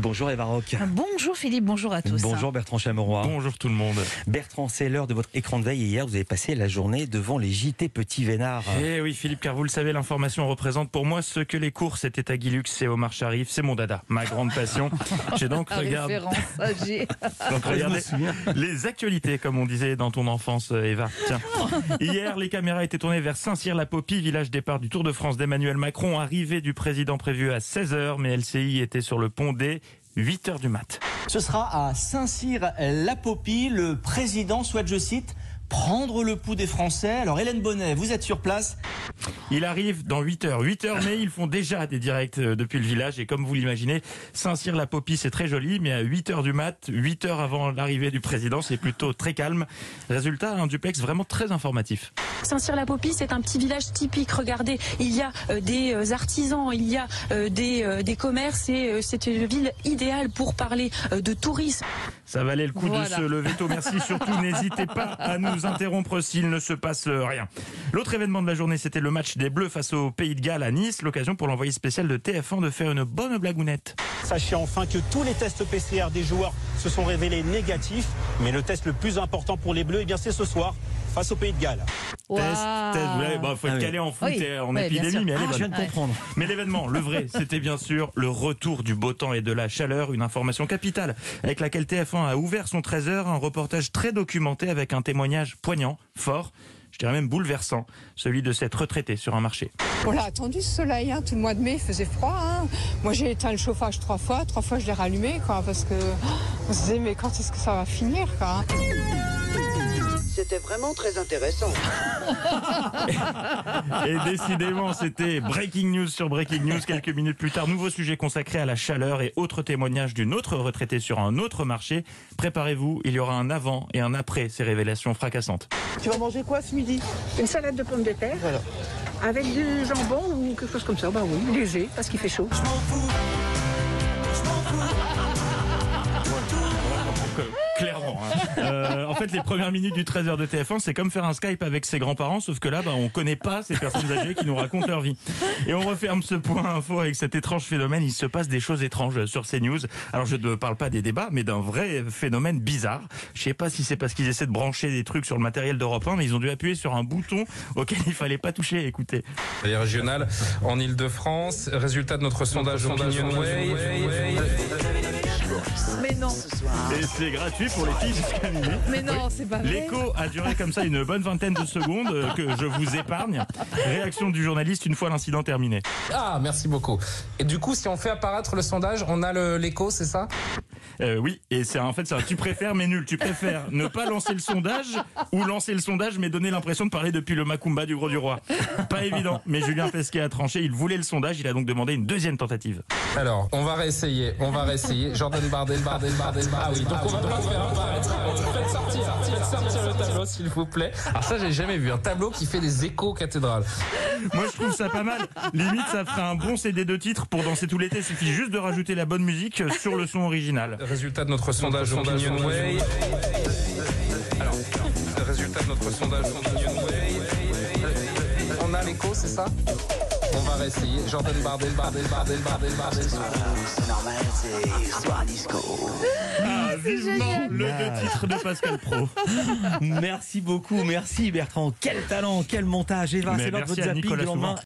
Bonjour Eva Rock. Bonjour Philippe, bonjour à tous. Bonjour Bertrand Chameroy. Bonjour tout le monde. Bertrand, c'est l'heure de votre écran de veille. Hier, vous avez passé la journée devant les JT Petit Vénard. Eh oui, Philippe, car vous le savez, l'information représente pour moi ce que les courses étaient à Guilux et Omar Sharif. C'est mon dada, ma grande passion. J'ai donc regardé, donc les actualités, comme on disait dans ton enfance, euh, Eva. Tiens. Hier, les caméras étaient tournées vers Saint-Cyr-la-Popie, village départ du Tour de France d'Emmanuel Macron. Arrivée du président prévue à 16h, mais LCI était sur le pont dès 8h du mat. Ce sera à Saint-Cyr-la-Popie. Le président souhaite, je cite, prendre le pouls des Français. Alors Hélène Bonnet, vous êtes sur place. Il arrive dans 8 heures. 8 heures, mais ils font déjà des directs euh, depuis le village. Et comme vous l'imaginez, Saint-Cyr-la-Popie, c'est très joli, mais à 8 heures du mat, 8 heures avant l'arrivée du président, c'est plutôt très calme. Résultat, un duplex vraiment très informatif. Saint-Cyr-la-Popie, c'est un petit village typique. Regardez, il y a euh, des euh, artisans, il y a euh, des, euh, des commerces et euh, c'est une ville idéale pour parler euh, de tourisme. Ça valait le coup Voilà. de se lever tôt. Merci. Surtout, n'hésitez pas à nous interrompre s'il ne se passe rien. L'autre événement de la journée, c'était le match des Bleus face au Pays de Galles à Nice. L'occasion pour l'envoyé spécial de TF1 de faire une bonne blagounette. Sachez enfin que tous les tests PCR des joueurs se sont révélés négatifs, mais le test le plus important pour les Bleus, eh bien c'est ce soir face au Pays de Galles. Waouh. Test, test, l'avez- bah, faut être Ah oui. calé en foot Oui. et en Ouais, épidémie, mais elle est Ah, bonne. je viens de comprendre. Mais l'événement, le vrai, c'était bien sûr le retour du beau temps et de la chaleur, une information capitale avec laquelle TF1 a ouvert son 13h, un reportage très documenté avec un témoignage poignant, fort, je dirais même bouleversant, celui de cette retraitée sur un marché. On l'a attendu ce soleil, hein. tout le mois de mai il faisait froid. hein. Moi j'ai éteint le chauffage trois fois, trois fois je l'ai rallumé quoi, parce que oh, on se disait mais quand est-ce que ça va finir quoi, hein. C'était vraiment très intéressant. Et décidément, c'était Breaking News sur Breaking News. Quelques minutes plus tard, nouveau sujet consacré à la chaleur et autre témoignage d'une autre retraitée sur un autre marché. Préparez-vous, il y aura un avant et un après ces révélations fracassantes. Tu vas manger quoi ce midi? Une salade de pommes de terre Voilà. avec du jambon ou quelque chose comme ça, bah oui, léger parce qu'il fait chaud. Que- Clairement. hein. Euh, en fait, les premières minutes du 13h de TF1, c'est comme faire un Skype avec ses grands-parents, sauf que là, bah, on connaît pas ces personnes âgées qui nous racontent leur vie. Et on referme ce point info avec cet étrange phénomène. Il se passe des choses étranges sur ces news. Alors, je ne parle pas des débats, mais d'un vrai phénomène bizarre. Je sais pas si c'est parce qu'ils essaient de brancher des trucs sur le matériel d'Europe 1, mais ils ont dû appuyer sur un bouton auquel il fallait pas toucher. Écoutez. Les régionales en Ile-de-France. Résultat de notre sondage Opinionway. Mais non, Et c'est gratuit pour les filles jusqu'à minuit. mais non, c'est pas vrai. L'écho a duré comme ça une bonne vingtaine de secondes euh, que je vous épargne. Réaction du journaliste une fois l'incident terminé. Ah, merci beaucoup. Et du coup, si on fait apparaître le sondage, on a le- l'écho, c'est ça? Euh, oui, et c'est en fait un tu préfères mais nul. Tu préfères ne pas lancer le sondage ou lancer le sondage mais donner l'impression de parler depuis le Macumba du Gros du Roi. Pas évident, mais Julien Pesquet a tranché. Il voulait le sondage, il a donc demandé une deuxième tentative. Alors, on va réessayer, on va réessayer. Jordan Bardel, Bardel, Bardel, Bardel. Ah oui, donc on va pas faire tableau, s'il vous plaît. Alors ça, j'ai jamais vu un tableau qui fait des échos cathédrales. Moi je trouve ça pas mal. Limite ça ferait un bon CD de titres pour danser tout l'été. Il suffit juste de rajouter la bonne musique sur le son original. Résultat de notre sondage Opinionway. Alors, résultat de notre sondage Opinionway. On a l'écho, c'est ça? On va réessayer. Jordan Bardel, Bardel, Bardel, Bardel, Bardel. C'est normal, c'est soir disco. Ah, vivement le deux titres de Pascal Pro. Merci beaucoup, merci Bertrand. Quel talent, quel montage. Eva, c'est l'heure de merci votre à zapping Nicolas du lendemain.